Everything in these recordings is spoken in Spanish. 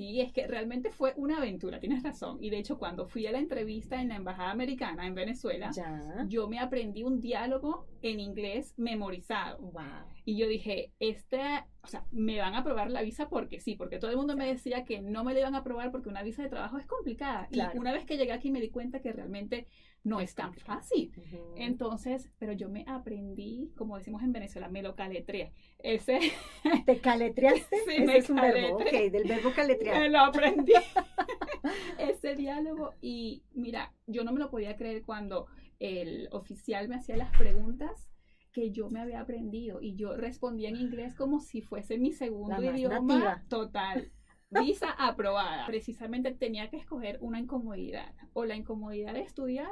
Sí, es que realmente fue una aventura, tienes razón. Y de hecho, cuando fui a la entrevista en la Embajada Americana en Venezuela, yo me aprendí un diálogo en inglés memorizado. Wow. Y yo dije, este, o sea, me van a aprobar la visa porque sí, porque todo el mundo me decía que no me la iban a aprobar porque una visa de trabajo es complicada. Y una vez que llegué aquí me di cuenta que realmente no es tan fácil. Entonces, pero yo me aprendí, como decimos en Venezuela, me lo caletré. Ese... ¿Te caletreaste? Sí, me es un verbo, ok, del verbo caletrear. Me lo aprendí. Ese diálogo y mira, yo no me lo podía creer cuando el oficial me hacía las preguntas que yo me había aprendido y yo respondía en inglés como si fuese mi segundo idioma total. Visa aprobada. Precisamente tenía que escoger una incomodidad, o la incomodidad de estudiar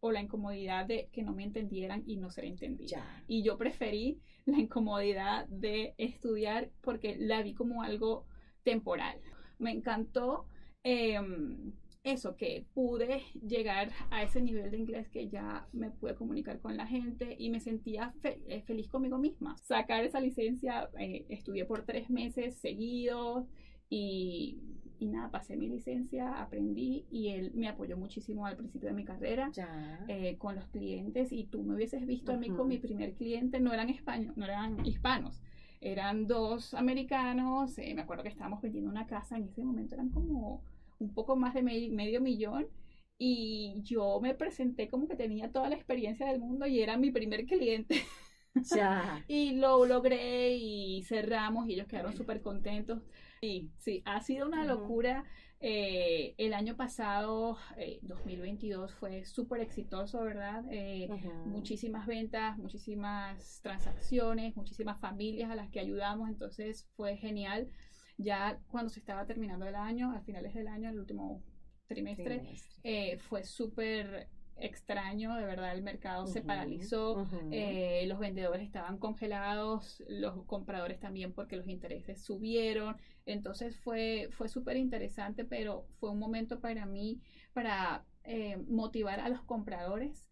o la incomodidad de que no me entendieran y no ser entendida. Y yo preferí la incomodidad de estudiar porque la vi como algo temporal. Me encantó em, eso, que pude llegar a ese nivel de inglés que ya me pude comunicar con la gente y me sentía eh, feliz conmigo misma. Sacar esa licencia, eh, estudié por tres meses seguidos y y nada, pasé mi licencia, aprendí y él me apoyó muchísimo al principio de mi carrera eh, con los clientes y tú me hubieses visto a mí con mi primer cliente, no eran españoles, no eran hispanos, eran dos americanos, eh, me acuerdo que estábamos vendiendo una casa, en ese momento eran como un poco más de medio millón y yo me presenté como que tenía toda la experiencia del mundo y era mi primer cliente. y lo logré y cerramos y ellos quedaron súper contentos. Sí, sí, ha sido una locura. Eh, el año pasado, 2022, eh, fue súper exitoso, ¿verdad? Eh, muchísimas ventas, muchísimas transacciones, muchísimas familias a las que ayudamos, entonces fue genial. Ya cuando se estaba terminando el año, a finales del año, el último trimestre, fue súper extraño, de verdad el mercado se paralizó, eh, los vendedores estaban congelados, los compradores también porque los intereses subieron, entonces fue, fue súper interesante, pero fue un momento para mí para eh, motivar a los compradores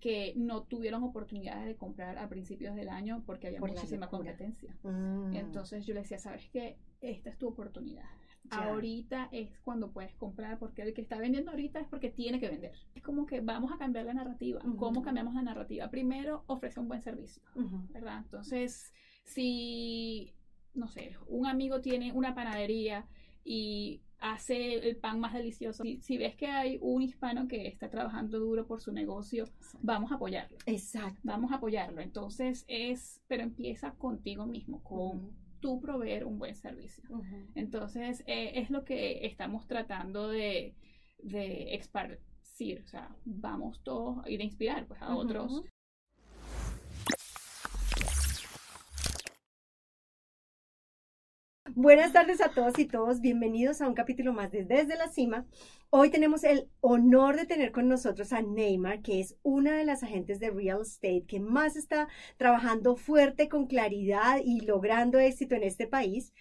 que no tuvieron oportunidades de comprar a principios del año porque había muchísima competencia. Mm. Entonces yo les decía, ¿sabes qué? Esta es tu oportunidad Ahorita es cuando puedes comprar, porque el que está vendiendo ahorita es porque tiene que vender. Es como que vamos a cambiar la narrativa. ¿Cómo cambiamos la narrativa? Primero, ofrece un buen servicio, ¿verdad? Entonces, si, no sé, un amigo tiene una panadería y hace el pan más delicioso. Si, ves que hay un hispano que está trabajando duro por su negocio, vamos a apoyarlo. Exacto. Vamos a apoyarlo. Entonces es, pero empieza contigo mismo, con tú proveer un buen servicio. Entonces, eh, es lo que estamos tratando de, de esparcir, o sea, vamos todos y de inspirar pues, a otros Buenas tardes a todos y todos, bienvenidos a un capítulo más de Desde la Cima. Hoy tenemos el honor de tener con nosotros a Neymar, que es una de las agentes de real estate que más está trabajando fuerte, con claridad y logrando éxito en este país.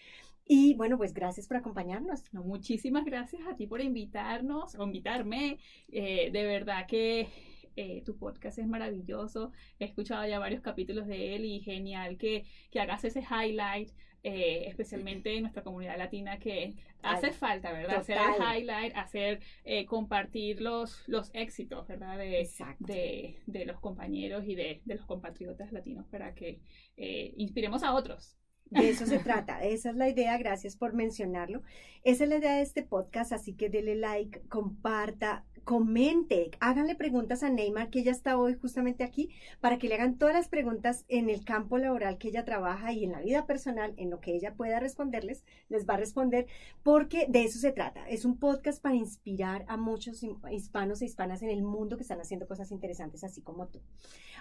Y bueno, pues gracias por acompañarnos. muchísimas gracias a ti por invitarnos o invitarme. Eh, de verdad que eh, tu podcast es maravilloso. He escuchado ya varios capítulos de él y genial que, que hagas ese highlight eh, especialmente en nuestra comunidad latina, que hace falta, ¿verdad? Hacer el highlight, hacer, eh, compartir los, los éxitos, ¿verdad? De, de, los compañeros y de, los compatriotas latinos para que eh, inspiremos a otros. De eso se trata, esa es la idea, gracias por mencionarlo. Esa es la idea de este podcast, así que dele like, comparta, comente, háganle preguntas a Neymar, que ella está hoy justamente aquí, para que le hagan todas las preguntas en el campo laboral que ella trabaja y en la vida personal, en lo que ella pueda responderles, les va a responder, porque de eso se trata. Es un podcast para inspirar a muchos hispanos e hispanas en el mundo que están haciendo cosas interesantes, así como tú.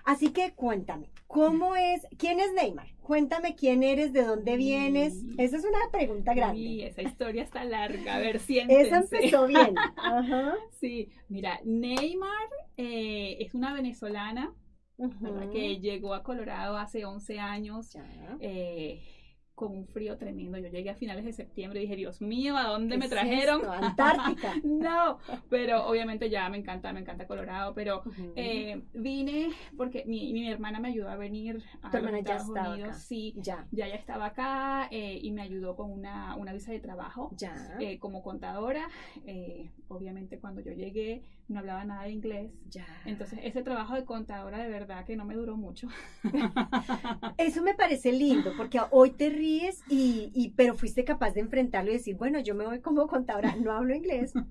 Así que cuéntame, ¿cómo es, quién es Neymar? Cuéntame quién eres, de dónde vienes. Esa es una pregunta grande. Sí, esa historia está larga, a ver, siéntense. Esa empezó bien. Ajá. Sí, Mira, Neymar eh, es una venezolana que llegó a Colorado hace 11 años. Eh, con un frío tremendo. Yo llegué a finales de septiembre y dije, Dios mío, ¿a dónde ¿Qué me trajeron? Antártica. no, pero obviamente ya me encanta, me encanta Colorado, pero eh, vine porque mi, mi hermana me ayudó a venir a Tu los ya Estados estaba Unidos, acá. sí, ya, ya ya estaba acá eh, y me ayudó con una, una visa de trabajo ya, eh, como contadora. Eh, obviamente cuando yo llegué no hablaba nada de inglés. ya. Entonces ese trabajo de contadora de verdad que no me duró mucho. Eso me parece lindo, porque hoy te ríes y, y pero fuiste capaz de enfrentarlo y decir, bueno, yo me voy como contadora, no hablo inglés.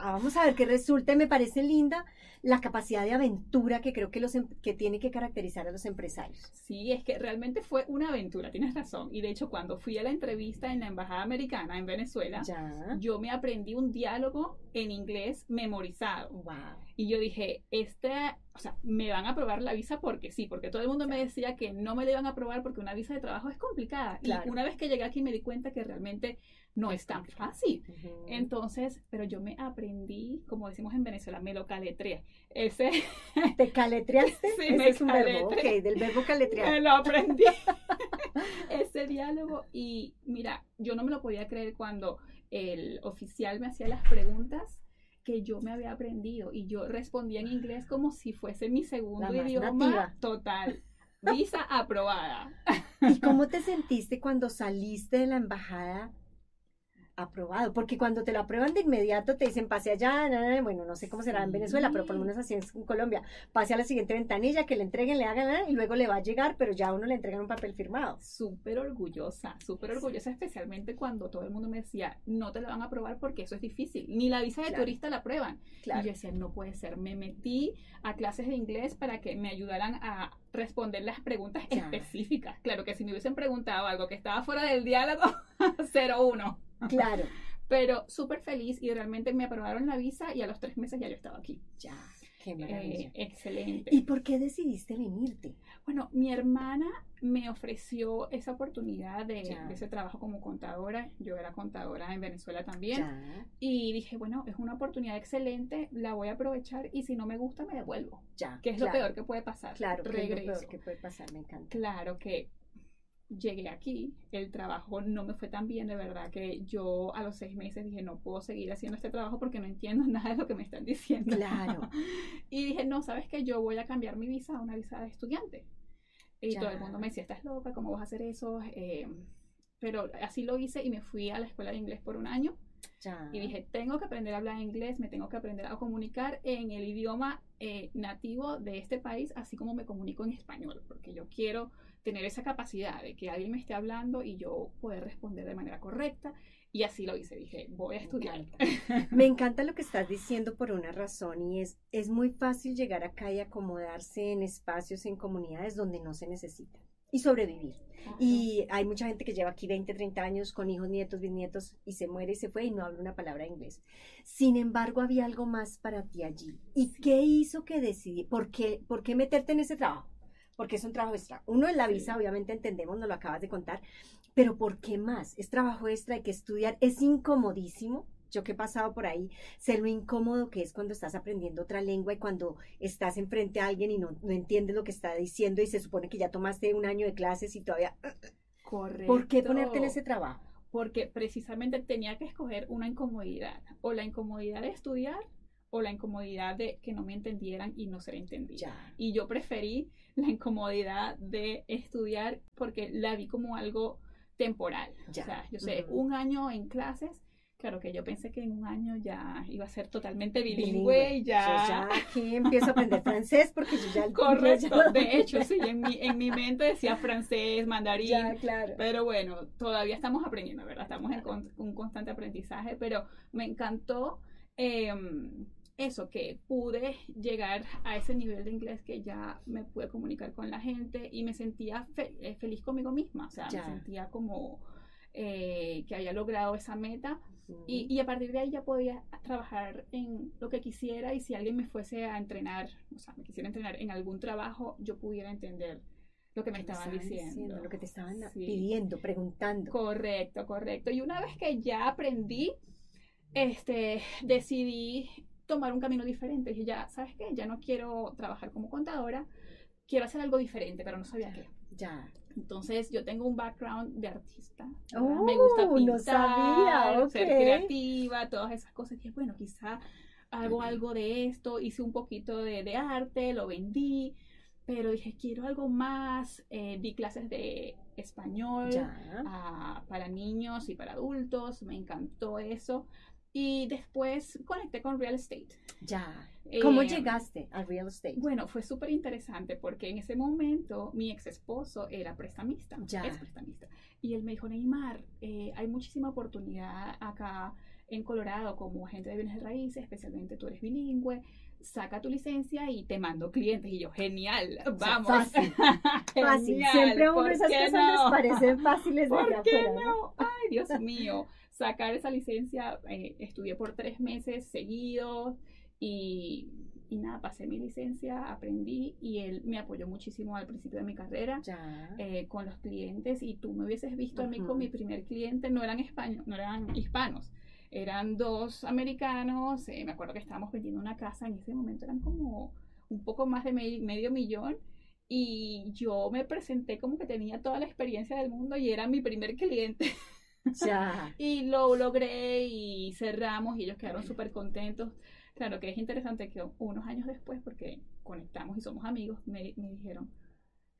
Ah, Vamos a ver qué resulta. y Me parece linda la capacidad de aventura que creo que los em- que tiene que caracterizar a los empresarios. Sí, es que realmente fue una aventura, tienes razón. Y de hecho cuando fui a la entrevista en la Embajada Americana en Venezuela, Ya. yo me aprendí un diálogo en inglés memorizado. Wow. Y yo dije, esta, o sea, me van a aprobar la visa porque sí, porque todo el mundo me decía que no me la iban a aprobar porque una visa de trabajo es complicada. Claro. Y una vez que llegué aquí me di cuenta que realmente no es tan fácil. Entonces, pero yo me aprendí, como decimos en Venezuela, me lo caletré. Ese ¿Te caletreaste? Sí, Ese me es un verbo, ok, del verbo caletrear. me lo aprendí. Ese diálogo. Y mira, yo no me lo podía creer cuando el oficial me hacía las preguntas que yo me había aprendido y yo respondía en inglés como si fuese mi segundo idioma nativa. total. Visa aprobada. ¿Y cómo te sentiste cuando saliste de la embajada aprobado? Porque cuando te lo aprueban de inmediato te dicen pase allá, na, na, bueno, no sé cómo será en. Venezuela, pero por lo menos así es en Colombia. Pase a la siguiente ventanilla, que le entreguen, le hagan, na, y luego le va a llegar, pero ya a uno le entregan un papel firmado. Súper orgullosa, súper orgullosa, especialmente cuando todo el mundo me decía, no te la van a aprobar porque eso es difícil. Ni la visa de Claro. turista la aprueban. Y yo decía, no puede ser. Me metí a clases de inglés para que me ayudaran a responder las preguntas específicas. Claro que si me hubiesen preguntado algo que estaba fuera del diálogo, 01. Claro, Pero súper feliz y realmente me aprobaron la visa y a los tres meses ya yo estaba aquí. ya, qué maravilla. Eh, excelente. ¿Y por qué decidiste venirte? Bueno, mi hermana me ofreció esa oportunidad de, ese trabajo como contadora. Yo era contadora en Venezuela también. Ya, Y dije, bueno, es una oportunidad excelente, la voy a aprovechar y si no me gusta me devuelvo. ya. Que es claro, lo peor que puede pasar. Claro, que es lo Regreso. peor que puede pasar, me encanta. Claro que llegué aquí, el trabajo no me fue tan bien, de verdad que yo a los seis meses dije, no puedo seguir haciendo este trabajo porque no entiendo nada de lo que me están diciendo. Claro. Y dije, no, sabes que yo voy a cambiar mi visa a una visa de estudiante. Y Ya. todo el mundo me decía, estás loca, ¿cómo vas a hacer eso? Eh, pero así lo hice y me fui a la escuela de inglés por un año. Ya. Y dije, tengo que aprender a hablar inglés, me tengo que aprender a comunicar en el idioma eh, nativo de este país, así como me comunico en español, porque yo quiero tener esa capacidad de que alguien me esté hablando y yo poder responder de manera correcta. Y así lo hice, dije, voy a estudiar. Me encanta lo que estás diciendo por una razón y es, es muy fácil llegar acá y acomodarse en espacios, en comunidades donde no se necesita y sobrevivir. Y hay mucha gente que lleva aquí 20, 30 años con hijos, nietos, bisnietos y se muere y se fue y no habla una palabra de inglés. Sin embargo, había algo más para ti allí. ¿Y qué hizo que decidí? ¿Por qué, por qué meterte en ese trabajo? Porque es un trabajo extra. Uno en la visa, Sí. obviamente entendemos, nos lo acabas de contar, pero ¿por qué más? Es trabajo extra, hay que estudiar, es incomodísimo. Yo que he pasado por ahí, sé lo incómodo que es cuando estás aprendiendo otra lengua y cuando estás enfrente a alguien y no, no entiendes lo que está diciendo y se supone que ya tomaste un año de clases y todavía... Correcto. ¿Por qué ponerte en ese trabajo? Porque precisamente tenía que escoger una incomodidad, o la incomodidad de estudiar, o la incomodidad de que no me entendieran y no ser entendida. Ya. Y yo preferí la incomodidad de estudiar porque la vi como algo temporal. Ya. O sea, yo sé, Ujú. un año en clases, claro que yo pensé que en un año ya iba a ser totalmente bilingüe, y Yo ya... ya aquí empiezo a aprender francés porque yo ya... Correcto, ya- de hecho, sí, en mi, en mi mente decía francés, mandarín, Ya, claro. pero bueno, todavía estamos aprendiendo, ¿verdad? Estamos en con- un constante aprendizaje, pero me encantó eh, eso, que pude llegar a ese nivel de inglés que ya me pude comunicar con la gente y me sentía fe- eh, feliz conmigo misma, o sea, Ya. me sentía como eh, que había logrado esa meta y, y a partir de ahí ya podía trabajar en lo que quisiera y si alguien me fuese a entrenar, o sea, me quisiera entrenar en algún trabajo, yo pudiera entender lo que me ¿Qué te estaban diciendo. Lo que te estaban Sí. pidiendo, preguntando. Correcto, correcto. Y una vez que ya aprendí, este, decidí tomar un camino diferente. Dije, ya, ¿sabes qué? Ya no quiero trabajar como contadora, quiero hacer algo diferente, pero no sabía qué. Ya. Entonces yo tengo un background de artista. Oh, me gusta no pintar, sabía, ser ok. creativa, todas esas cosas. Dije, bueno, quizá hago algo de esto. Hice un poquito de, de arte, lo vendí. Pero dije, quiero algo más. Eh, di clases de español ah, para niños y para adultos. Me encantó eso. Y después conecté con real estate. Ya. ¿Cómo Eh, llegaste al real estate? Bueno, fue súper interesante porque en ese momento mi ex esposo era prestamista, Ya. es prestamista. Y él me dijo, Neymar, eh, hay muchísima oportunidad acá en Colorado como agente de bienes raíces, especialmente tú eres bilingüe, saca tu licencia y te mando clientes. Y yo, genial, vamos. fácil, Fácil. Genial, Siempre a uno ¿por esas cosas no? les parecen fáciles desde ¿Por qué afuera. ¿no? no? Ay, Dios mío. Sacar esa licencia, eh, estudié por tres meses seguidos y, y nada, pasé mi licencia, aprendí y él me apoyó muchísimo al principio de mi carrera Ya. eh, con los clientes y tú me hubieses visto a mí con mi primer cliente, no eran españoles, no eran hispanos, eran dos americanos, eh, me acuerdo que estábamos vendiendo una casa, en ese momento eran como un poco más de me- medio millón y yo me presenté como que tenía toda la experiencia del mundo y era mi primer cliente. Ya. Y lo logré y cerramos y ellos quedaron súper contentos. Claro que es interesante que unos años después, porque conectamos y somos amigos, me, me dijeron,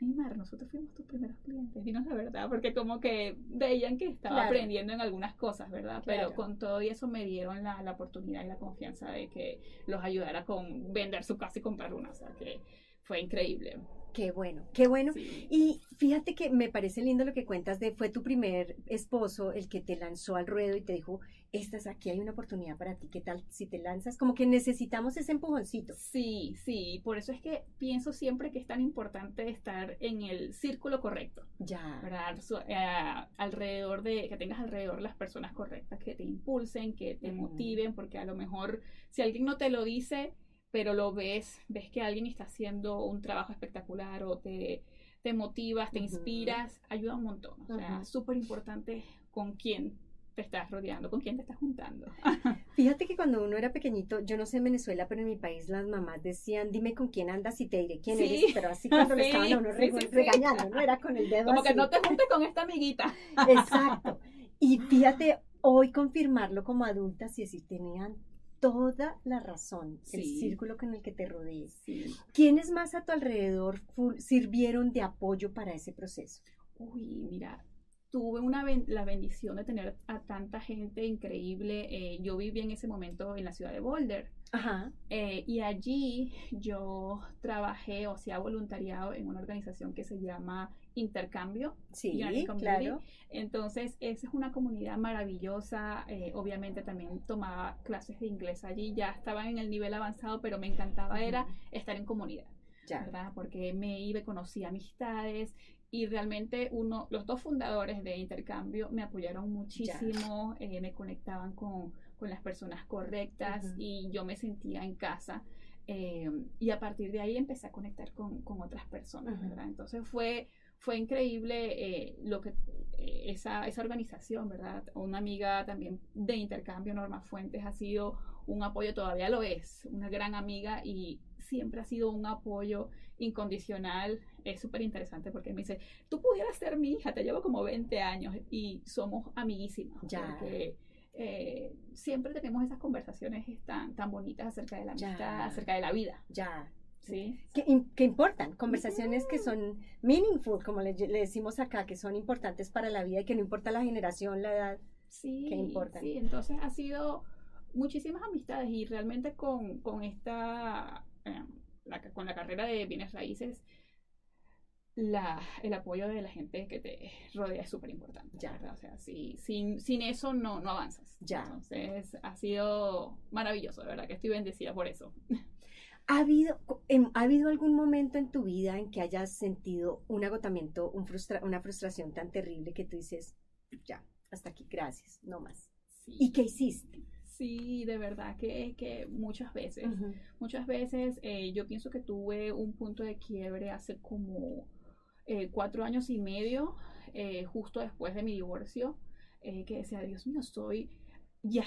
Neymar, nosotros fuimos tus primeros clientes, dinos la verdad, porque como que veían que estaba Claro. aprendiendo en algunas cosas, ¿verdad? Pero Claro. con todo y eso me dieron la, la oportunidad y la confianza de que los ayudara con vender su casa y comprar una, o sea que fue increíble. Qué bueno, qué bueno. Sí. Y fíjate que me parece lindo lo que cuentas de fue tu primer esposo el que te lanzó al ruedo y te dijo, esta es aquí hay una oportunidad para ti, ¿qué tal si te lanzas? Como que necesitamos ese empujoncito. Sí, sí, por eso es que pienso siempre que es tan importante estar en el círculo correcto, Ya. ¿verdad? Eh, alrededor de, que tengas alrededor las personas correctas que te impulsen, que te Mm. motiven, porque a lo mejor si alguien no te lo dice, pero lo ves, ves que alguien está haciendo un trabajo espectacular o te, te motivas, te inspiras, ayuda un montón. O sea, súper importante con quién te estás rodeando, con quién te estás juntando. Fíjate que cuando uno era pequeñito, yo no sé en Venezuela, pero en mi país las mamás decían, dime con quién andas y te diré quién Sí. eres, pero así cuando le Sí, estaban a uno sí, regañando, no era con el dedo Como que no te juntes con esta amiguita. Exacto. Y fíjate, hoy confirmarlo como adultas y decir, tenían toda la razón, el círculo con el que te rodees. Sí. ¿Quiénes más a tu alrededor sirvieron de apoyo para ese proceso? Uy, mira, tuve una ben- la bendición de tener a tanta gente increíble. Eh, yo vivía en ese momento en la ciudad de Boulder Ajá. eh, y allí yo trabajé o hacía voluntariado en una organización que se llama Intercambio. Sí, claro. Entonces, esa es una comunidad maravillosa. eh, obviamente también tomaba clases de inglés allí. Ya estaba en el nivel avanzado, pero me encantaba era estar en comunidad. Ya. ¿verdad? Porque me iba y conocí amistades y realmente uno, los dos fundadores de Intercambio me apoyaron muchísimo, eh, me conectaban con, con las personas correctas y yo me sentía en casa. eh, y a partir de ahí empecé a conectar con, con otras personas. ¿verdad? Entonces fue, fue increíble eh, lo que eh, esa, esa organización, ¿verdad? Una amiga también de intercambio, Norma Fuentes, ha sido un apoyo, todavía lo es, una gran amiga y siempre ha sido un apoyo incondicional. Es súper interesante porque me dice, tú pudieras ser mi hija, te llevo como 20 años y somos amiguísimas. Ya. Porque eh, siempre tenemos esas conversaciones tan, tan bonitas acerca de la Ya. amistad, acerca de la vida. Ya. ¿Sí? Que, que importan, conversaciones que son meaningful, como le, le decimos acá, que son importantes para la vida y que no importa la generación, la edad. Sí, que importan. sí, entonces ha sido muchísimas amistades y realmente con, con esta, eh, la, con la carrera de bienes raíces, la, el apoyo de la gente que te rodea es súper importante. Ya. ¿verdad? O sea, si, sin, sin eso no, no avanzas. Ya. Entonces ha sido maravilloso, de verdad que estoy bendecida por eso. ¿Ha habido, em, ¿Ha habido algún momento en tu vida en que hayas sentido un agotamiento, un frustra- una frustración tan terrible que tú dices, ya, hasta aquí, gracias, no más? Sí, ¿Y qué hiciste? sí de verdad que, que muchas veces. Muchas veces eh, yo pienso que tuve un punto de quiebre hace como eh, cuatro años y medio, eh, justo después de mi divorcio, que decía, Dios mío, soy, ya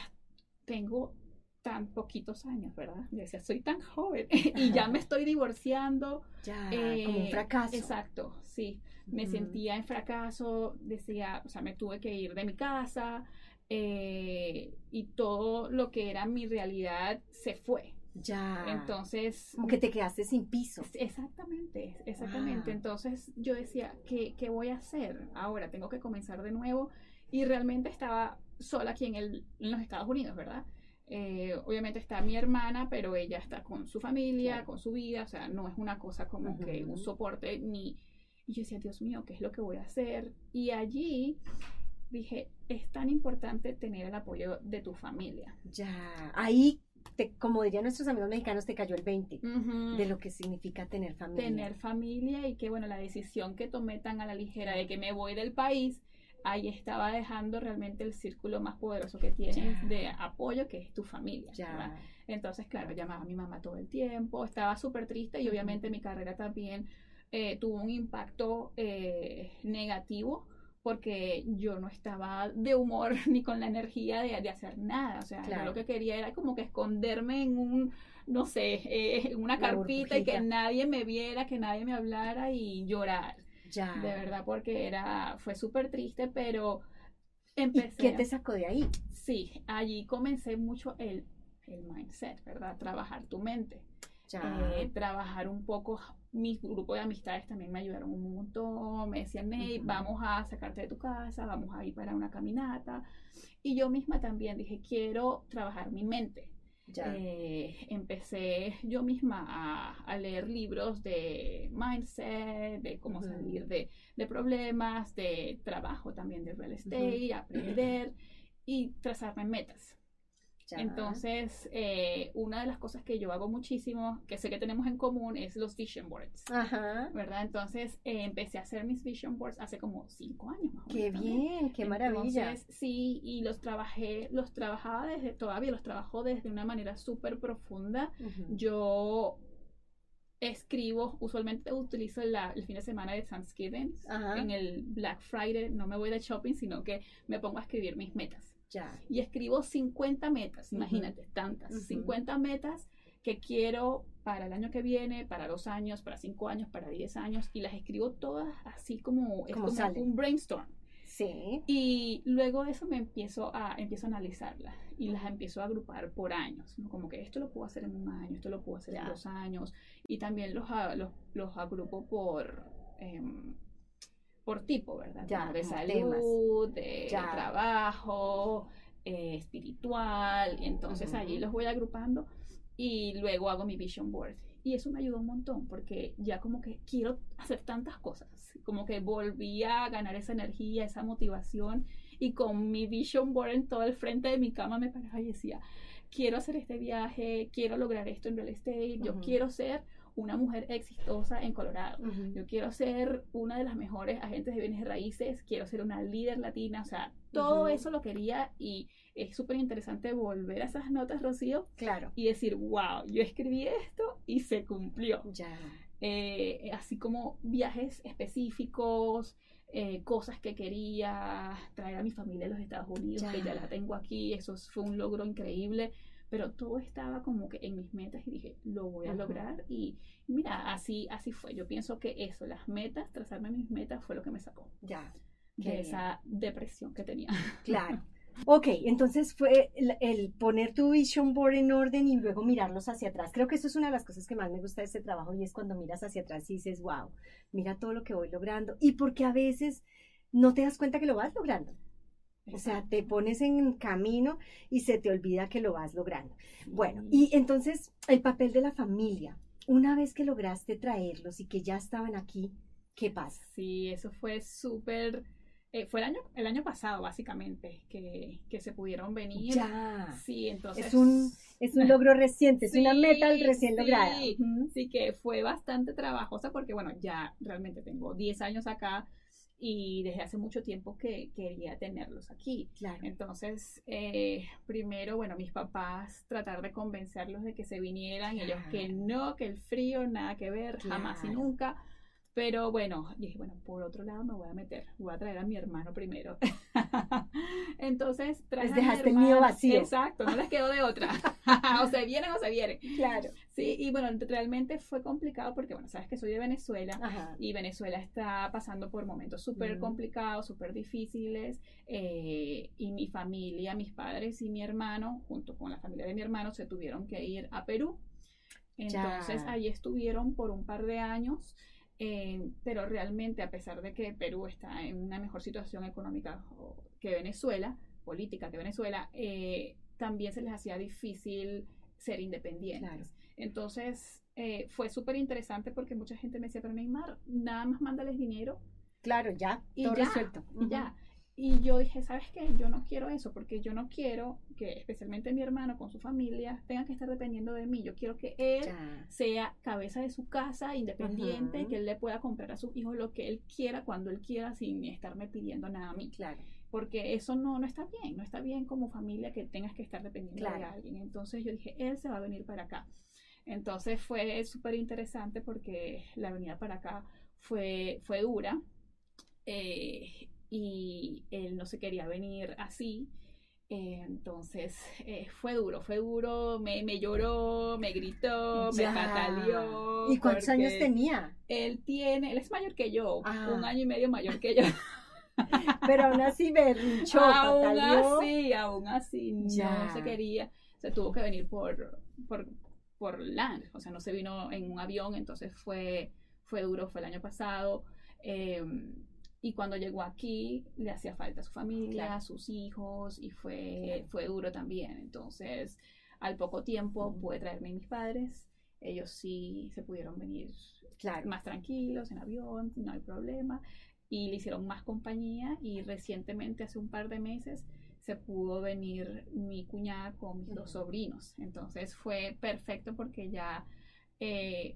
tengo tan poquitos años, ¿verdad? Yo decía, soy tan joven y ya me estoy divorciando. Ya, como un Eh, fracaso. Exacto, sí. Me sentía en fracaso, decía, o sea, me tuve que ir de mi casa eh, y todo lo que era mi realidad se fue. Ya. Entonces, como que te quedaste sin piso. Exactamente, exactamente. Wow. Entonces yo decía, ¿qué, ¿qué voy a hacer ahora? Tengo que comenzar de nuevo. Y realmente estaba sola aquí en, el, en los Estados Unidos, ¿verdad? Eh, obviamente está mi hermana, pero ella está con su familia, Claro. con su vida, o sea, no es una cosa como que un soporte ni... Y yo decía, Dios mío, ¿qué es lo que voy a hacer? Y allí dije, es tan importante tener el apoyo de tu familia. Ya. Ahí, te- como dirían nuestros amigos mexicanos, te cayó el 20 Ujú. de lo que significa tener familia. tener familia y que bueno, la decisión que tomé tan a la ligera de que me voy del país, ahí estaba dejando realmente el círculo más poderoso que tienes Ya. de apoyo, que es tu familia. Entonces, claro, llamaba a mi mamá todo el tiempo, estaba súper triste y obviamente mi carrera también eh, tuvo un impacto eh, negativo porque yo no estaba de humor ni con la energía de, de hacer nada. O sea, yo lo que quería era como que esconderme en un, no sé, eh, en una carpita y que nadie me viera, que nadie me hablara y llorar. Ya. De verdad, porque era, fue súper triste, pero ¿Y empecé. qué te sacó de ahí? Sí, allí comencé mucho el, el mindset, ¿verdad? Trabajar tu mente. Ya. Eh, trabajar un poco, mi grupo de amistades también me ayudaron un montón, me decían, hey, vamos a sacarte de tu casa, vamos a ir para una caminata. Y yo misma también dije, quiero trabajar mi mente. Eh, empecé yo misma a, a leer libros de mindset, de cómo salir de, de problemas, de trabajo también de real estate, aprender y trazarme metas. Ya. Entonces, eh, una de las cosas que yo hago muchísimo, que sé que tenemos en común, es los vision boards. Ajá. ¿Verdad? Entonces eh, empecé a hacer mis vision boards hace como cinco años más Qué menos también. bien, qué maravilla. Entonces, sí, y los trabajé, los trabajaba desde, todavía los trabajo desde una manera súper profunda. Yo escribo, usualmente utilizo la- el fin de semana de Thanksgiving, Ajá. en el Black Friday, no me voy de shopping, sino que me pongo a escribir mis metas. Ya. Y escribo 50 metas, imagínate, tantas, Ujú. 50 metas que quiero para el año que viene, para dos años, para cinco años, para 10 años, y las escribo todas así como, es Como un brainstorm. Sí. Y luego de eso me empiezo a, empiezo a analizarlas y las empiezo a agrupar por años, ¿no? Como que esto lo puedo hacer en un año, esto lo puedo hacer Ya. en dos años, y también los, los, los agrupo por, em, por tipo, ¿verdad? Ya, Como de salud, de Ya. trabajo, eh, espiritual, y entonces Ujú. allí los voy agrupando y luego hago mi vision board. Y eso me ayudó un montón porque ya como que quiero hacer tantas cosas, como que volví a ganar esa energía, esa motivación y con mi vision board en todo el frente de mi cama me paraba y decía, quiero hacer este viaje, quiero lograr esto en real estate, yo Ujú. quiero ser una mujer exitosa en Colorado. Ujú. Yo quiero ser una de las mejores agentes de bienes raíces, quiero ser una líder latina, o sea, todo Ujú. eso lo quería y es súper interesante volver a esas notas, Rocío, Claro. y decir, wow, yo escribí esto y se cumplió. Ya. Eh, así como viajes específicos, eh, cosas que quería traer a mi familia a los Estados Unidos, que Ya. ya la tengo aquí, eso fue un logro increíble, pero todo estaba como que en mis metas y dije, lo voy a lograr y mira, así, así fue. Yo pienso que eso, las metas, trazarme mis metas fue lo que me sacó Ya. De bien. esa depresión que tenía. Claro. Ok, entonces fue el, el poner tu vision board en orden y luego mirarlos hacia atrás. Creo que eso es una de las cosas que más me gusta de este trabajo y es cuando miras hacia atrás y dices, wow, mira todo lo que voy logrando. Y porque a veces no te das cuenta que lo vas logrando. O sea, te pones en camino y se te olvida que lo vas logrando. Bueno, y entonces el papel de la familia. Una vez que lograste traerlos y que ya estaban aquí, ¿qué pasa? Sí, eso fue súper... eh, fue el año, el año pasado, básicamente, que, que se pudieron venir. Ya. Sí, entonces... Es un, es un logro reciente, es una Sí, meta recién sí. lograda. Sí, que fue bastante trabajosa porque, bueno, ya realmente tengo 10 años acá y desde hace mucho tiempo que quería tenerlos aquí. Claro. Entonces, eh, primero, bueno, mis papás tratar de convencerlos de que se vinieran, ellos que Claro. no, que el frío, nada que ver, jamás y Claro. nunca. Pero bueno, dije, bueno, por otro lado me voy a meter, voy a traer a mi hermano primero. Entonces, traje dejaste el mío vacío. Exacto, no les quedó de otra. o se vienen o se vienen. Claro. Sí, y bueno, realmente fue complicado porque, bueno, sabes que soy de Venezuela y Venezuela está pasando por momentos súper complicados, súper difíciles. Eh, y mi familia, mis padres y mi hermano, junto con la familia de mi hermano, se tuvieron que ir a Perú. Entonces, ahí estuvieron por un par de años. Eh, pero realmente, a pesar de que Perú está en una mejor situación económica que Venezuela, política que Venezuela, eh, también se les hacía difícil ser independientes. Entonces, eh, fue súper interesante porque mucha gente me decía, pero Neymar, nada más mándales dinero. Claro, ya, y todo ya, resuelto. Ya. Y yo dije, ¿sabes qué? Yo no quiero eso, porque yo no quiero que especialmente mi hermano con su familia tenga que estar dependiendo de mí. Yo quiero que él sea cabeza de su casa, independiente, que él le pueda comprar a sus hijos lo que él quiera, cuando él quiera, sin estarme pidiendo nada a mí. Claro. Porque eso no, no está bien, no está bien como familia que tengas que estar dependiendo de alguien. Entonces yo dije, él se va a venir para acá. Entonces fue súper interesante porque la venida para acá fue, fue dura. Eh, y él no se quería venir así. Eh, entonces eh, fue duro, fue duro, me, me lloró, me gritó, me pataleó. ¿Y cuántos años tenía? Él tiene, él es mayor que yo, un ah. año y medio mayor que yo. Pero aún así berrinchó, Aún así, aún así, no se quería. Se tuvo que venir por, por, por land, o sea, no se vino en un avión, entonces fue, fue duro, fue el año pasado. Eh, y cuando llegó aquí, le hacía falta a su familia, a sus hijos, y fue, fue duro también. Entonces, al poco tiempo pude traerme a mis padres. Ellos sí se pudieron venir más tranquilos en avión, no hay problema. Y le hicieron más compañía. Y recientemente, hace un par de meses, se pudo venir mi cuñada con mis dos sobrinos. Entonces fue perfecto porque ya eh,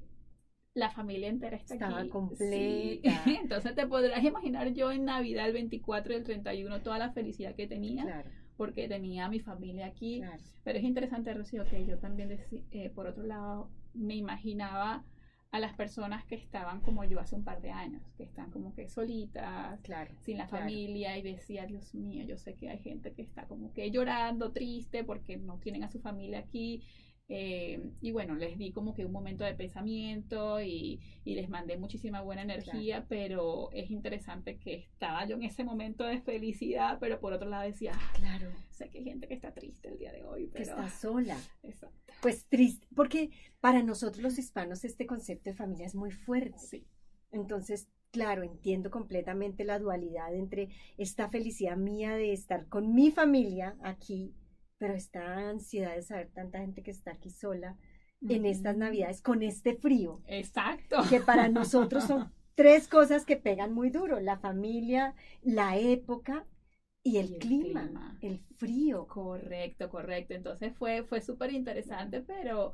la familia entera está Estaba completa. Entonces te podrás imaginar yo en Navidad, el 24 y el 31, toda la felicidad que tenía. Porque tenía a mi familia aquí. Pero es interesante, Rocío, que yo también, eh, por otro lado, me imaginaba a las personas que estaban como yo hace un par de años, que están como que solitas, sin la familia, y decía, Dios mío, yo sé que hay gente que está como que llorando, triste, porque no tienen a su familia aquí, eh, y bueno, les di como que un momento de pensamiento y, les mandé muchísima buena energía, pero es interesante que estaba yo en ese momento de felicidad, pero por otro lado decía, ah, claro, sé que hay gente que está triste el día de hoy, pero... Que está sola. Exacto. Pues triste, porque para nosotros los hispanos este concepto de familia es muy fuerte. Sí. Entonces, claro, entiendo completamente la dualidad entre esta felicidad mía de estar con mi familia aquí pero esta ansiedad de saber tanta gente que está aquí sola en estas navidades con este frío. Exacto. Que para nosotros son tres cosas que pegan muy duro, la familia, la época y el, clima, el frío. Correcto, correcto. Entonces fue, fue súper interesante, pero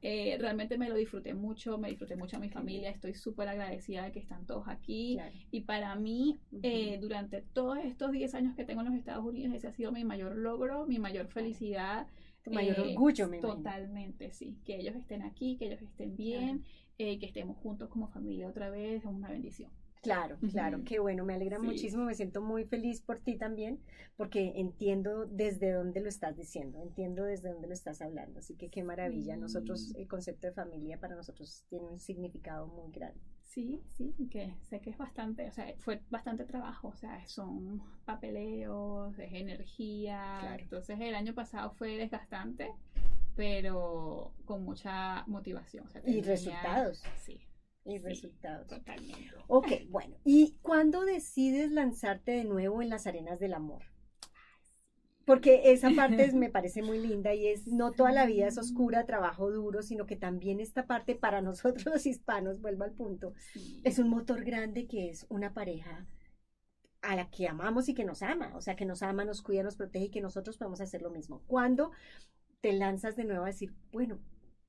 eh, realmente me lo disfruté mucho, me disfruté mucho a mi familia, estoy súper agradecida de que están todos aquí. Y para mí, eh, durante todos estos 10 años que tengo en los Estados Unidos, ese ha sido mi mayor logro, mi mayor felicidad. Tu mayor eh, orgullo, me Totalmente, sí. Que ellos estén aquí, que ellos estén bien, que estemos juntos como familia otra vez, es una bendición. Claro, claro, qué bueno, me alegra muchísimo, me siento muy feliz por ti también, porque entiendo desde dónde lo estás diciendo, entiendo desde dónde lo estás hablando, así que qué maravilla, nosotros, el concepto de familia para nosotros tiene un significado muy grande. Sí, sí, que sé que es bastante, o sea, fue bastante trabajo, o sea, son papeleos, es energía, entonces el año pasado fue desgastante, pero con mucha motivación. y resultados. Sí, y resultados. Totalmente. Ok, bueno. ¿Y cuándo decides lanzarte de nuevo en las arenas del amor? Porque esa parte me parece muy linda y es no toda la vida es oscura, trabajo duro, sino que también esta parte para nosotros los hispanos, vuelvo al punto, es un motor grande que es una pareja a la que amamos y que nos ama, o sea, que nos ama, nos cuida, nos protege y que nosotros podemos hacer lo mismo. ¿Cuándo te lanzas de nuevo a decir, bueno,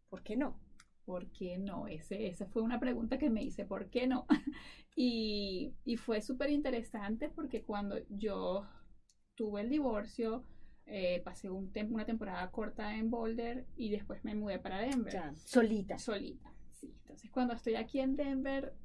¿por qué no? ¿Por qué no? Ese, esa fue una pregunta que me hice, ¿por qué no? y, fue súper interesante porque cuando yo tuve el divorcio, eh, pasé un una temporada corta en Boulder y después me mudé para Denver. solita. Solita, sí. Entonces cuando estoy aquí en Denver,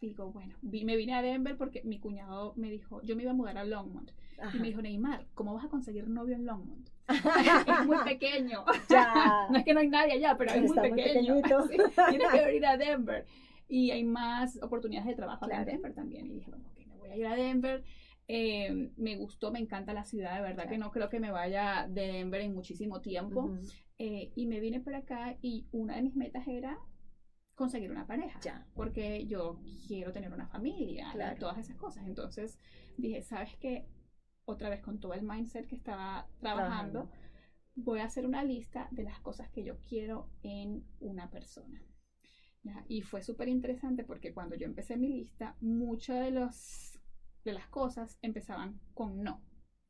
digo, bueno, vi- me vine a Denver porque mi cuñado me dijo, yo me iba a mudar a Longmont. Y me dijo, Neymar, ¿cómo vas a conseguir novio en Longmont? es muy pequeño. Ya. no es que no hay nadie allá, pero es Pero muy pequeño. tienes que venir a Denver. Y hay más oportunidades de trabajo Claro. en Denver también. Y dije, bueno, ok, me voy a ir a Denver. Eh, me gustó, me encanta la ciudad, de verdad que no creo que me vaya de Denver en muchísimo tiempo. Eh, y me vine para acá y una de mis metas era conseguir una pareja. Ya. Porque yo quiero tener una familia y todas esas cosas. Entonces dije, ¿sabes qué? Otra vez con todo el mindset que estaba trabajando, Trabajando. voy a hacer una lista de las cosas que yo quiero en una persona. ¿ya? Y fue súper interesante porque cuando yo empecé mi lista, muchas de, los, de las cosas empezaban con no.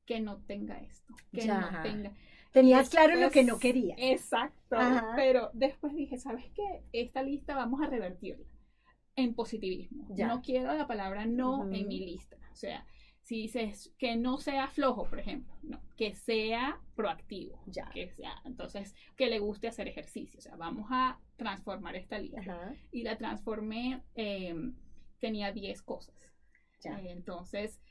Que no tenga esto, que Ya. no tenga. Tenías claro lo que no querías. Exacto. Ajá. Pero después dije, ¿sabes qué? Esta lista vamos a revertirla en positivismo. Ya. No quiero la palabra no en mi lista. O sea, si dices que no sea flojo, por ejemplo, no, que sea proactivo. Ya. Que sea, entonces, que le guste hacer ejercicio. O sea, vamos a transformar esta lista. Ajá. Y la transformé, eh, tenía 10 cosas. Ya. Eh, entonces,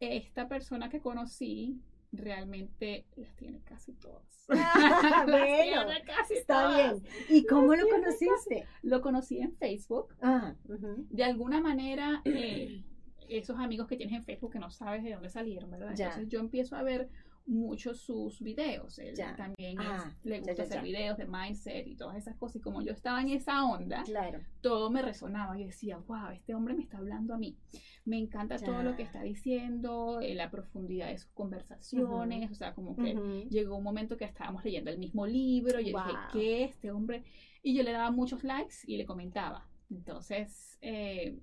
esta persona que conocí realmente las tiene casi todas. Ah, Las bueno, tiene casi Está todas. bien. ¿Y cómo lo conociste? Lo conocí en Facebook. Ah. De alguna manera, eh, esos amigos que tienes en Facebook que no sabes de dónde salieron, ¿verdad? Ya. Entonces yo empiezo a ver muchos sus videos. Él Ya. también Ah, es- le gusta ya, hacer videos de mindset y todas esas cosas. Y como yo estaba en esa onda, claro. todo me resonaba. Yo decía, wow, este hombre me está hablando a mí. Me encanta todo lo que está diciendo, eh, la profundidad de sus conversaciones, o sea, como que llegó un momento que estábamos leyendo el mismo libro, y yo dije. ¿qué este hombre? Y yo le daba muchos likes y le comentaba. Entonces, eh,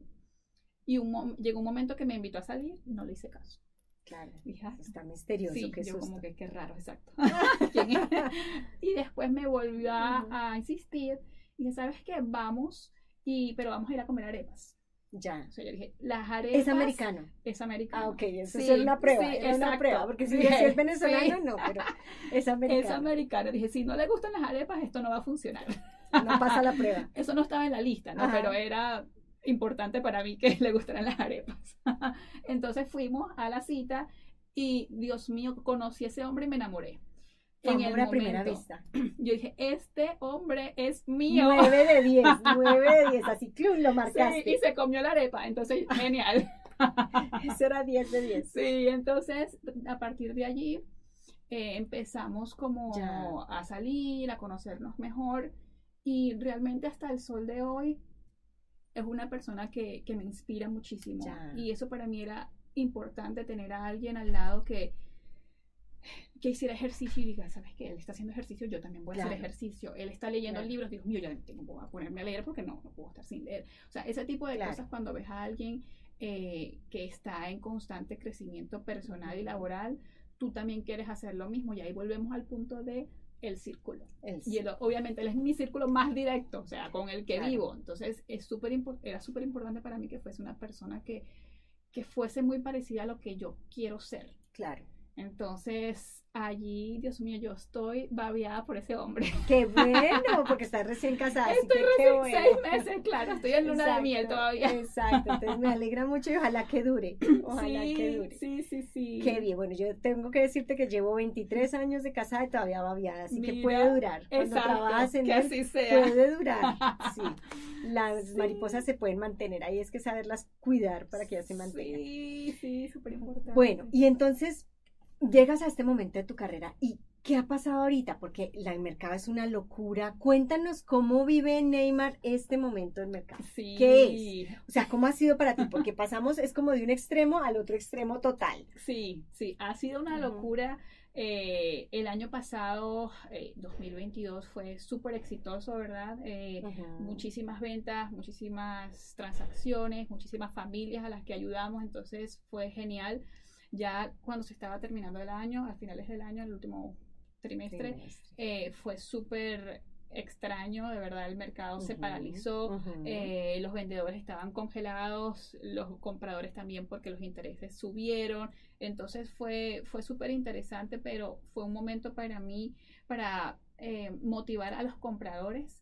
y un llegó un momento que me invitó a salir, no le hice caso. Claro. Dije, "Ah, Está misterioso, sí, qué yo como que qué raro, exacto. Y después me volvió a, insistir y dije, ¿sabes qué? Vamos, y, pero vamos a ir a comer arepas. Ya. O sea, yo dije, las arepas... Es americano. Es americano. Ah, ok, eso Sí, es una prueba, sí, era una prueba, porque si es venezolano, no, pero es Es americano. americano. Dije, si no le gustan las arepas, esto no va a funcionar. No pasa la prueba. Eso no estaba en la lista, ¿no? Ajá. Pero era importante para mí que le gustaran las arepas. Entonces fuimos a la cita y, Dios mío, conocí a ese hombre y me enamoré. En el a primera vista. yo dije, este hombre es mío. Nueve de diez, nueve de diez, así, club, lo Sí, y marcaste. se comió la arepa, entonces, genial. Eso era diez de diez. Sí, entonces a partir de allí eh, empezamos como Ya. a salir, a conocernos mejor y realmente hasta el sol de hoy es una persona que, que me inspira muchísimo Ya. y eso para mí era importante tener a alguien al lado que que hiciera ejercicio y diga, ¿sabes qué? Él está haciendo ejercicio, yo también voy a hacer ejercicio. Él está leyendo Claro. libros, Dios mío, yo tengo que ponerme a leer porque no, no puedo estar sin leer. O sea, ese tipo de Claro. cosas cuando ves a alguien eh, que está en constante crecimiento personal y laboral, tú también quieres hacer lo mismo. Y ahí volvemos al punto de el círculo. El- Y él, obviamente él es mi círculo más directo, o sea, con el que Claro. vivo. Entonces es impor- era súper importante para mí que fuese una persona que, que fuese muy parecida a lo que yo quiero ser. Claro. Entonces allí, Dios mío, yo estoy babiada por ese hombre. Qué bueno, porque estás recién casada, así Estoy que recién bueno. seis meses, claro, estoy en luna de miel todavía. Exacto, entonces me alegra mucho y ojalá que dure. Ojalá sí, que dure. sí, sí, sí. Qué bien, bueno, yo tengo que decirte que llevo 23 años de casada y todavía babiada, así que puede durar. Cuando Exacto, trabajas en que él, así sea. puede durar. Sí, las Sí. mariposas se pueden mantener, ahí es que saberlas cuidar para que ellas se mantengan. Sí, sí, súper importante. Bueno, y entonces llegas a este momento de tu carrera y ¿qué ha pasado ahorita? Porque la- el mercado es una locura. Cuéntanos cómo vive Neymar este momento del mercado. Sí. ¿qué O sea, ¿cómo ha sido para ti? Porque pasamos, es como de un extremo al otro extremo total. Sí, sí, ha sido una locura. Eh, el año pasado, eh, 2022, fue súper exitoso, ¿verdad? Eh, muchísimas ventas, muchísimas transacciones, muchísimas familias a las que ayudamos, entonces fue genial. Ya cuando se estaba terminando el año, a finales del año, el último trimestre, Trimestre. eh, fue súper extraño, de verdad el mercado se paralizó, eh, los vendedores estaban congelados, los compradores también porque los intereses subieron, entonces fue, fue súper interesante, pero fue un momento para mí para eh, motivar a los compradores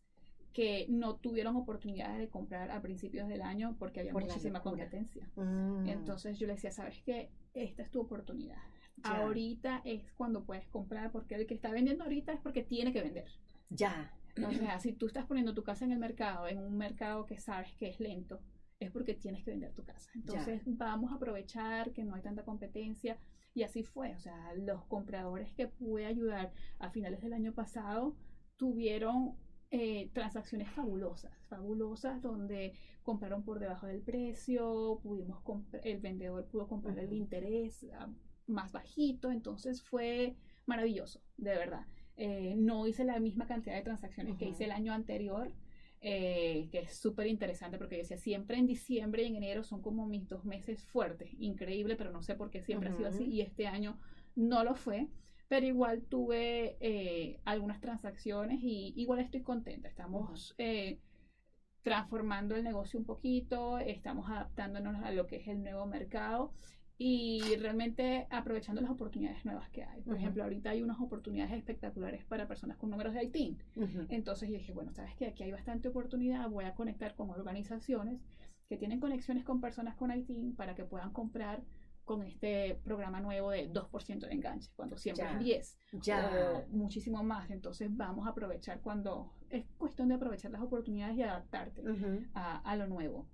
que no tuvieron oportunidades de comprar a principios del año porque había Por muchísima competencia. Mm, Entonces yo le decía, ¿sabes qué? Esta es tu oportunidad. Ya. Ahorita es cuando puedes comprar porque el que está vendiendo ahorita es porque tiene que vender. ya. O sea, si tú estás poniendo tu casa en el mercado, en un mercado que sabes que es lento, es porque tienes que vender tu casa. Entonces vamos a aprovechar que no hay tanta competencia. Y así fue. O sea, los compradores que pude ayudar a finales del año pasado tuvieron eh, transacciones fabulosas, fabulosas, donde compraron por debajo del precio, pudimos el vendedor pudo comprar el interés ah, más bajito, entonces fue maravilloso, de verdad. Eh, no hice la misma cantidad de transacciones que hice el año anterior, eh, que es súper interesante porque yo decía, siempre en diciembre y en enero son como mis dos meses fuertes, increíble, pero no sé por qué siempre ha sido así y este año no lo fue, pero igual tuve eh, algunas transacciones y igual estoy contenta, estamos eh, transformando el negocio un poquito, estamos adaptándonos a lo que es el nuevo mercado y realmente aprovechando las oportunidades nuevas que hay. Por Ujú. ejemplo, ahorita hay unas oportunidades espectaculares para personas con números de ITIN. Ujú. Entonces yo dije, bueno, sabes que aquí hay bastante oportunidad, voy a conectar con organizaciones que tienen conexiones con personas con ITIN para que puedan comprar con este programa nuevo de 2% de enganche, cuando siempre Ya. es 10 Ya. o muchísimo más. Entonces vamos a aprovechar cuando es cuestión de aprovechar las oportunidades y adaptarte Ujú. a, a lo nuevo.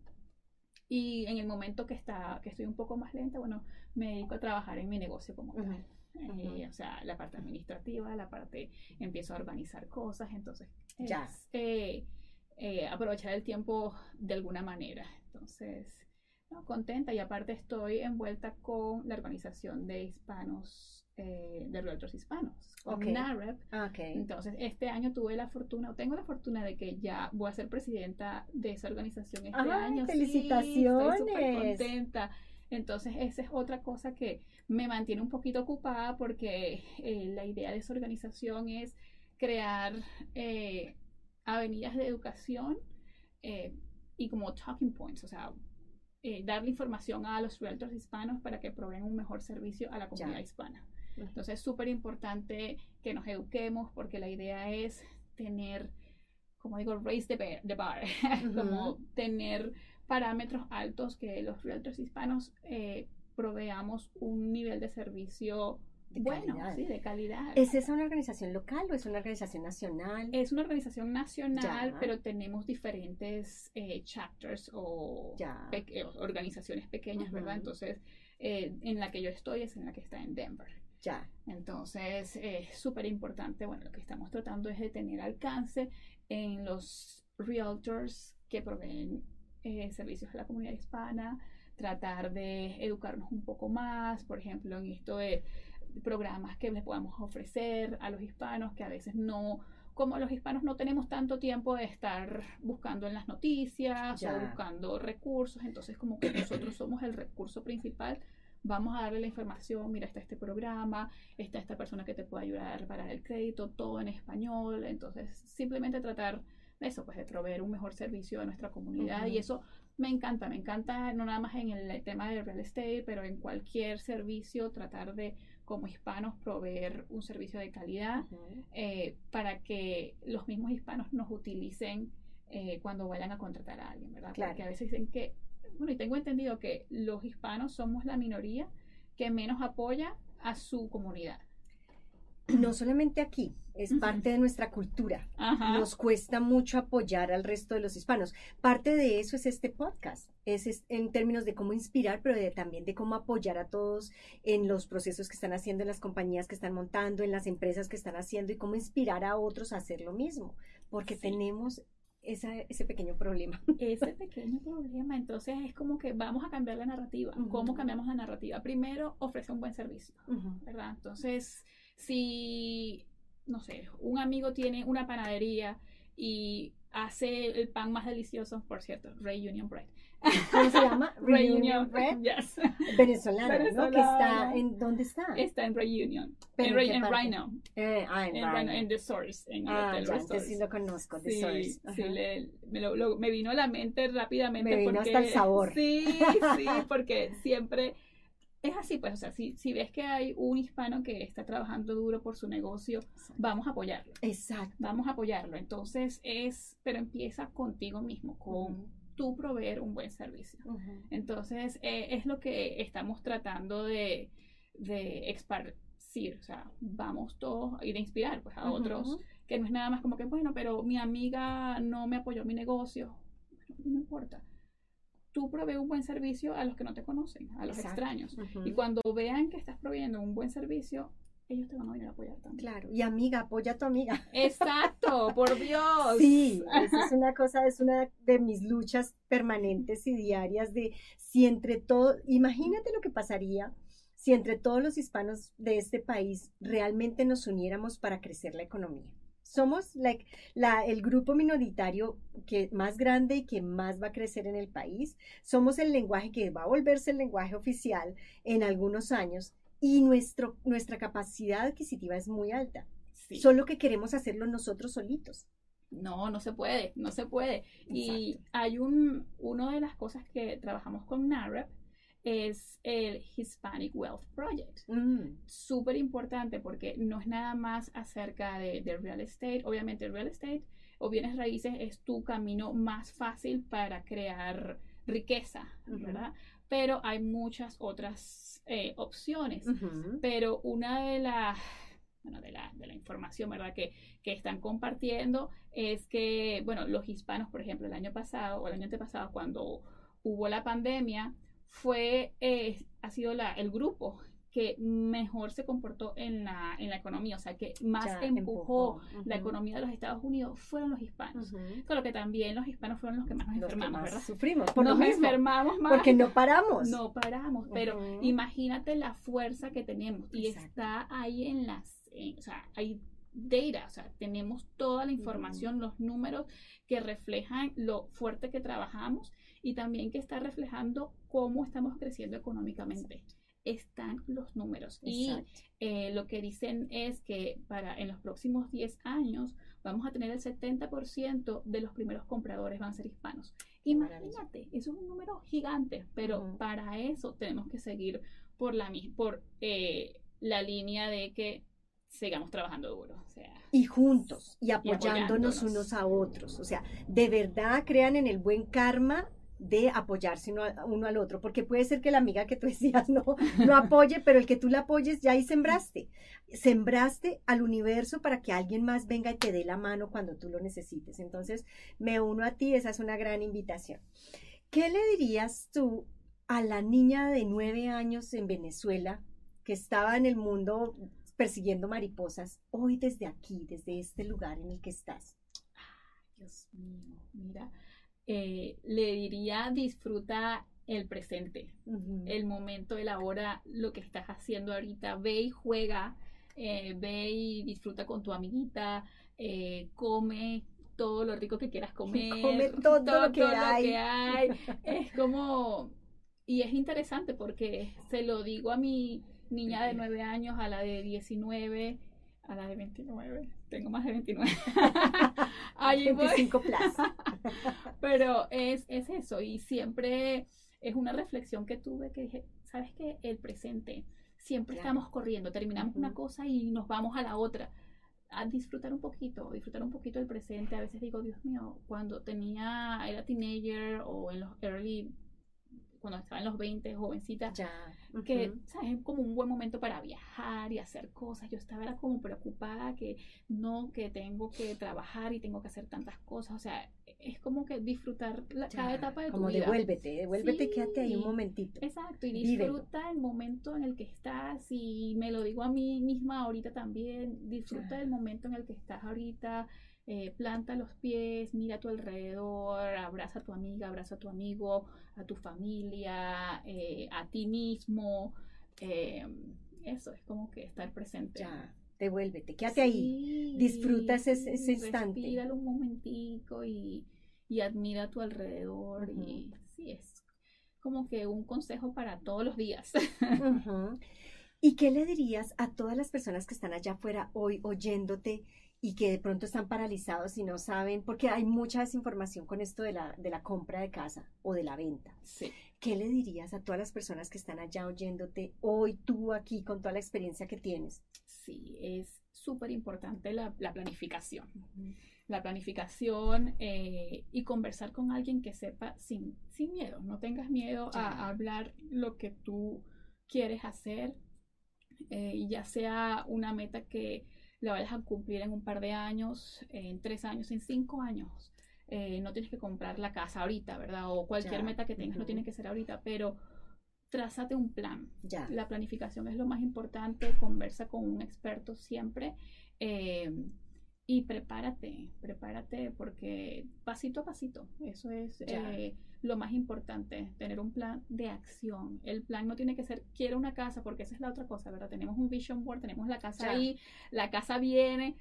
Y en el momento que, está, que estoy un poco más lenta, bueno, me dedico a trabajar en mi negocio como Ujú. tal. Eh, Ujú. o sea, la parte administrativa, la parte, empiezo a organizar cosas, entonces es, Ya. eh, eh, aprovechar el tiempo de alguna manera. Entonces, no, contenta y aparte estoy envuelta con la organización de hispanos, eh, de realtors hispanos, con Ok. NAREP, Ah, entonces, este año tuve la fortuna, o tengo la fortuna de que ya voy a ser presidenta de esa organización este ¡Ay, año. Sí, felicitaciones! estoy súper contenta. Entonces, esa es otra cosa que me mantiene un poquito ocupada porque eh, la idea de esa organización es crear eh, avenidas de educación eh, y como talking points, o sea, eh, darle información a los realtors hispanos para que proveen un mejor servicio a la comunidad Ya. hispana. Entonces es súper importante que nos eduquemos porque la idea es tener, como digo, raise the bar, the bar, como tener parámetros altos que los realtors hispanos eh, proveamos un nivel de servicio De bueno, calidad. sí, de calidad. ¿Es esa una organización local o es una organización nacional? Es una organización nacional, Ya. pero tenemos diferentes eh, chapters o pe- eh, organizaciones pequeñas, ¿verdad? Ujú. Entonces, eh, en la que yo estoy es en la que está en Denver. Ya. Entonces, es súper importante, bueno, lo que estamos tratando es de tener alcance en los realtors que proveen eh, servicios a la comunidad hispana, tratar de educarnos un poco más, por ejemplo, en esto de programas que les podamos ofrecer a los hispanos, que a veces no, como los hispanos no tenemos tanto tiempo de estar buscando en las noticias Ya. o buscando recursos, entonces como que nosotros somos el recurso principal, vamos a darle la información, mira, está este programa, está esta persona que te puede ayudar a reparar el crédito, todo en español, entonces simplemente tratar eso, pues de proveer un mejor servicio a nuestra comunidad y Ujú. eso me encanta, me encanta no nada más en el tema del real estate, pero en cualquier servicio tratar de como hispanos proveer un servicio de calidad eh, para que los mismos hispanos nos utilicen eh, cuando vayan a contratar a alguien, ¿verdad? Claro. Porque a veces dicen que, bueno, y tengo entendido que los hispanos somos la minoría que menos apoya a su comunidad. No solamente aquí, es parte de nuestra cultura. Ajá. Nos cuesta mucho apoyar al resto de los hispanos. Parte de eso es este podcast. Es, es en términos de cómo inspirar, pero de- también de cómo apoyar a todos en los procesos que están haciendo, en las compañías que están montando, en las empresas que están haciendo y cómo inspirar a otros a hacer lo mismo. Porque Sí. tenemos esa- ese pequeño problema. ese pequeño problema. Entonces es como que vamos a cambiar la narrativa. ¿Cómo cambiamos la narrativa? Primero, ofrece un buen servicio, ¿verdad? Entonces, si, no sé, un amigo tiene una panadería y hace el pan más delicioso, por cierto, Reunion Bread. ¿Cómo se llama? Reunion Bread. Yes. Venezolana, ¿no? Que está en ¿dónde está? Está en Reunion. ¿Pero en, en? Rhino. Eh, ah, en En, Rhino. Rhino, en The Source. En el Ah, Hotel ya, entonces sí lo conozco, The Sí, Source. sí, Ajá. le- me, lo- lo- me vino a la mente rápidamente. Me vino porque, hasta el sabor. Sí, sí, porque siempre es así, pues, o sea, si, si ves que hay un hispano que está trabajando duro por su negocio, vamos a apoyarlo. Exacto. Vamos a apoyarlo. Entonces es, pero empieza contigo mismo, con tú proveer un buen servicio. Entonces eh, es lo que estamos tratando de, de esparcir, o sea, vamos todos y de inspirar pues a otros, que no es nada más como que, bueno, pero mi amiga no me apoyó mi negocio, no importa tú provees un buen servicio a los que no te conocen, a los extraños. Y cuando vean que estás proveyendo un buen servicio, ellos te van a venir a apoyar también. Claro, y amiga, apoya a tu amiga. Exacto, por Dios. Sí, esa es una cosa, es una de mis luchas permanentes y diarias de si entre todo, imagínate lo que pasaría si entre todos los hispanos de este país realmente nos uniéramos para crecer la economía somos like, la, el grupo minoritario que más grande y que más va a crecer en el país. Somos el lenguaje que va a volverse el lenguaje oficial en algunos años y nuestro, nuestra capacidad adquisitiva es muy alta. Solo que queremos hacerlo nosotros solitos. No, no se puede, no se puede. Y hay un, una de las cosas que trabajamos con NAREP es el Hispanic Wealth Project. Mm. Súper importante porque no es nada más acerca de, real estate. Obviamente el real estate o bienes raíces es tu camino más fácil para crear riqueza, ¿verdad? Pero hay muchas otras eh, opciones. Pero una de las bueno, de la, de la información, ¿verdad? Que, que, están compartiendo es que, bueno, los hispanos, por ejemplo, el año pasado o el año antepasado, cuando hubo la pandemia, fue, eh, ha sido la, el grupo que mejor se comportó en la, en la economía, o sea, que más empujó, la economía de los Estados Unidos fueron los hispanos. Con lo que también los hispanos fueron los que más nos enfermamos, ¿verdad? Sufrimos, por nos lo enfermamos más. Porque no paramos. No paramos, pero imagínate la fuerza que tenemos y está ahí en las, o sea, hay data, o sea, tenemos toda la información, los números que reflejan lo fuerte que trabajamos y también que está reflejando cómo estamos creciendo económicamente. Están los números. Y eh, lo que dicen es que para en los próximos 10 años vamos a tener el 70% de los primeros compradores van a ser hispanos. Imagínate, eso es un número gigante, pero para eso tenemos que seguir por la, por, eh, la línea de que sigamos trabajando duro. y juntos y apoyándonos unos a otros. O sea, de verdad crean en el buen karma de apoyarse uno, al otro, porque puede ser que la amiga que tú decías no, no apoye, pero el que tú la apoyes ya ahí sembraste. Sembraste al universo para que alguien más venga y te dé la mano cuando tú lo necesites. Entonces, me uno a ti, esa es una gran invitación. ¿Qué le dirías tú a la niña de nueve años en Venezuela que estaba en el mundo persiguiendo mariposas, hoy desde aquí, desde este lugar en el que estás? Dios mío, mira, eh, le diría disfruta el presente, el momento, el ahora, lo que estás haciendo ahorita, ve y juega, eh, ve y disfruta con tu amiguita, eh, come todo lo rico que quieras comer, come todo, lo, que, hay. que hay. Es como, y es interesante porque se lo digo a mi niña de 9 años, a la de 19, a la de 29. Tengo más de 29. Ahí 25 plus. Pero es, es eso. Y siempre es una reflexión que tuve que dije, ¿sabes qué? El presente. Siempre estamos corriendo. Terminamos una cosa y nos vamos a la otra. A disfrutar un poquito, disfrutar un poquito el presente. A veces digo, Dios mío, cuando tenía, era teenager o en los early cuando estaba en los 20, jovencita, ya. que ¿sabes? es como un buen momento para viajar y hacer cosas. Yo estaba era como preocupada que no, que tengo que trabajar y tengo que hacer tantas cosas. O sea, es como que disfrutar cada etapa de tu vida. Como devuélvete, devuélvete, quédate ahí un momentito. Exacto, y disfruta el momento en el que estás. Y me lo digo a mí misma ahorita también, disfruta el momento en el que estás ahorita eh, planta los pies, mira a tu alrededor, abraza a tu amiga, abraza a tu amigo, a tu familia, eh, a ti mismo. Eh, eso es como que estar presente. Ya, devuélvete, quédate ahí, disfruta ese, ese instante. Respíralo un momentico y, y admira a tu alrededor. Y sí, es como que un consejo para todos los días. ¿Y qué le dirías a todas las personas que están allá afuera hoy oyéndote y que de pronto están paralizados y no saben, porque hay mucha desinformación con esto de la, de la compra de casa o de la venta. Sí. ¿Qué le dirías a todas las personas que están allá oyéndote hoy, tú aquí, con toda la experiencia que tienes? Sí, es súper importante la, la, planificación. La planificación eh, y conversar con alguien que sepa sin, sin miedo. No tengas miedo a, a hablar lo que tú quieres hacer, eh, ya sea una meta que la vayas a cumplir en un par de años, en tres años, en cinco años. Eh, no tienes que comprar la casa ahorita, ¿verdad? O cualquier Ya. meta que tengas no Ujú. tiene que ser ahorita, pero trázate un plan. Ya. La planificación es lo más importante, conversa con un experto siempre eh, y prepárate, prepárate porque pasito a pasito, eso es eh, lo más importante, tener un plan de acción. El plan no tiene que ser, quiero una casa, porque esa es la otra cosa, ¿verdad? Tenemos un vision board, tenemos la casa Ya. ahí, la casa viene.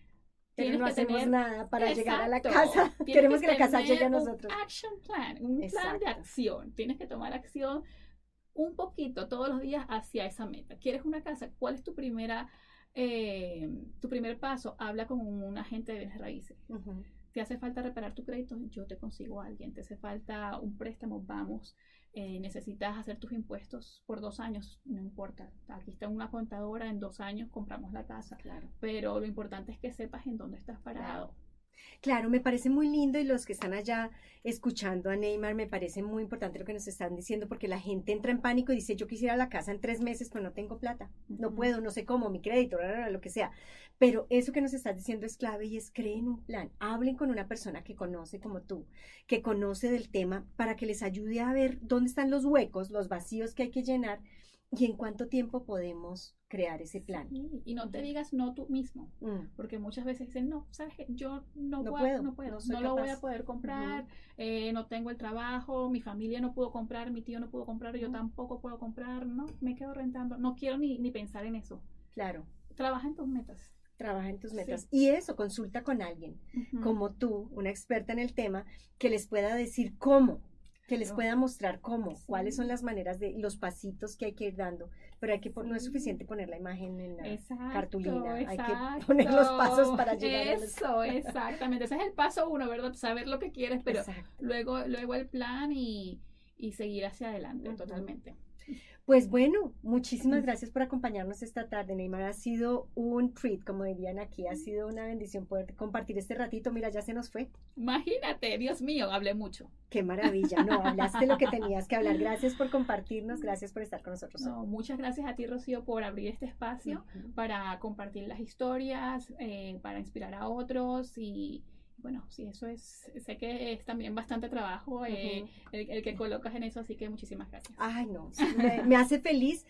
Pero tienes no que hacemos tener- nada para llegar a la casa. Tienes Queremos que, la casa llegue a un nosotros. action plan, un plan de acción. Tienes que tomar acción un poquito todos los días hacia esa meta. ¿Quieres una casa? ¿Cuál es tu primera, eh, tu primer paso? Habla con un agente de bienes raíces. ¿Te hace falta reparar tu crédito? Yo te consigo a alguien. ¿Te hace falta un préstamo? Vamos. Eh, necesitas hacer tus impuestos por dos años, no importa. Aquí está una contadora, en dos años compramos la casa. Claro. Pero lo importante es que sepas en dónde estás parado. Claro, me parece muy lindo y los que están allá escuchando a Neymar me parece muy importante lo que nos están diciendo porque la gente entra en pánico y dice yo quisiera la casa en tres meses pero no tengo plata, no puedo, no sé cómo, mi crédito, lo que sea. Pero eso que nos estás diciendo es clave y es creen un plan, hablen con una persona que conoce como tú, que conoce del tema para que les ayude a ver dónde están los huecos, los vacíos que hay que llenar y en cuánto tiempo podemos crear ese plan. Sí, Y no te digas no tú mismo. Mm, Porque muchas veces dicen, no, sabes que yo no, No voy a- puedo, no puedo, no lo voy capaz". a poder comprar, eh, no tengo el trabajo, mi familia no pudo comprar, mi tío no pudo comprar, yo tampoco puedo comprar, no, me quedo rentando, no quiero ni, ni pensar en eso. claro, Trabaja en tus metas. trabaja en tus Sí. metas. Y eso, consulta con alguien. Como tú, una experta en el tema, que les pueda decir cómo, que les pueda mostrar cómo, Sí. cuáles son las maneras de los pasitos que hay que ir dando. Pero hay que no es suficiente poner la imagen en la Exacto, cartulina, hay que poner los pasos para llegar a los- Eso, exactamente. Ese es el paso uno, ¿verdad? Saber lo que quieres, pero Exacto. luego, luego el plan y, y seguir hacia adelante totalmente. Pues bueno, muchísimas gracias por acompañarnos esta tarde, Neymar. Ha sido un treat, como dirían aquí, ha sido una bendición poder compartir este ratito. Mira, ya se nos fue. Imagínate, Dios mío, hablé mucho. Qué maravilla. No, hablaste lo que tenías que hablar. Gracias por compartirnos, gracias por estar con nosotros. No, muchas gracias a ti, Rocío, por abrir este espacio Ujú. para compartir las historias, eh, para inspirar a otros y bueno, sí, eso es, sé que es también bastante trabajo eh, el, el que colocas en eso, así que muchísimas gracias. Ay, no, sí, me, me hace feliz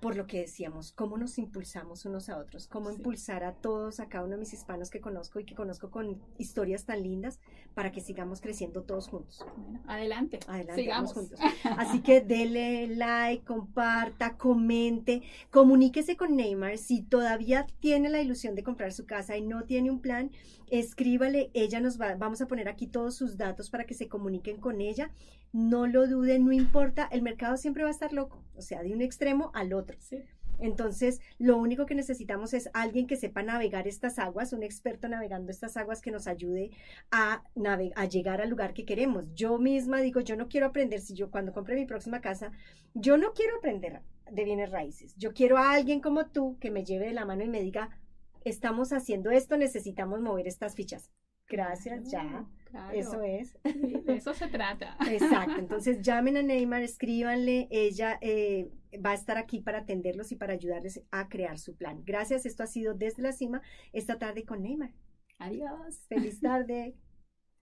por lo que decíamos, cómo nos impulsamos unos a otros, cómo Sí. impulsar a todos, a cada uno de mis hispanos que conozco y que conozco con historias tan lindas para que sigamos creciendo todos juntos. Bueno, adelante, Adelante, sigamos juntos. Así que dele like, comparta, comente, comuníquese con Neymar. Si todavía tiene la ilusión de comprar su casa y no tiene un plan, escríbale. Ella nos va, vamos a poner aquí todos sus datos para que se comuniquen con ella. No lo duden, no importa. El mercado siempre va a estar loco, o sea, de un extremo al otro. Sí, Entonces, lo único que necesitamos es alguien que sepa navegar estas aguas, un experto navegando estas aguas que nos ayude a, a llegar al lugar que queremos. Yo misma digo, yo no quiero aprender, si yo cuando compre mi próxima casa, yo no quiero aprender de bienes raíces. Yo quiero a alguien como tú que me lleve de la mano y me diga, estamos haciendo esto, necesitamos mover estas fichas. Gracias, ya. Claro, claro. Eso es. Sí, de eso se trata. Exacto, entonces llamen a Neymar, escríbanle, ella eh, va a estar aquí para atenderlos y para ayudarles a crear su plan. Gracias, esto ha sido desde la cima esta tarde con Neymar. Adiós. Feliz tarde.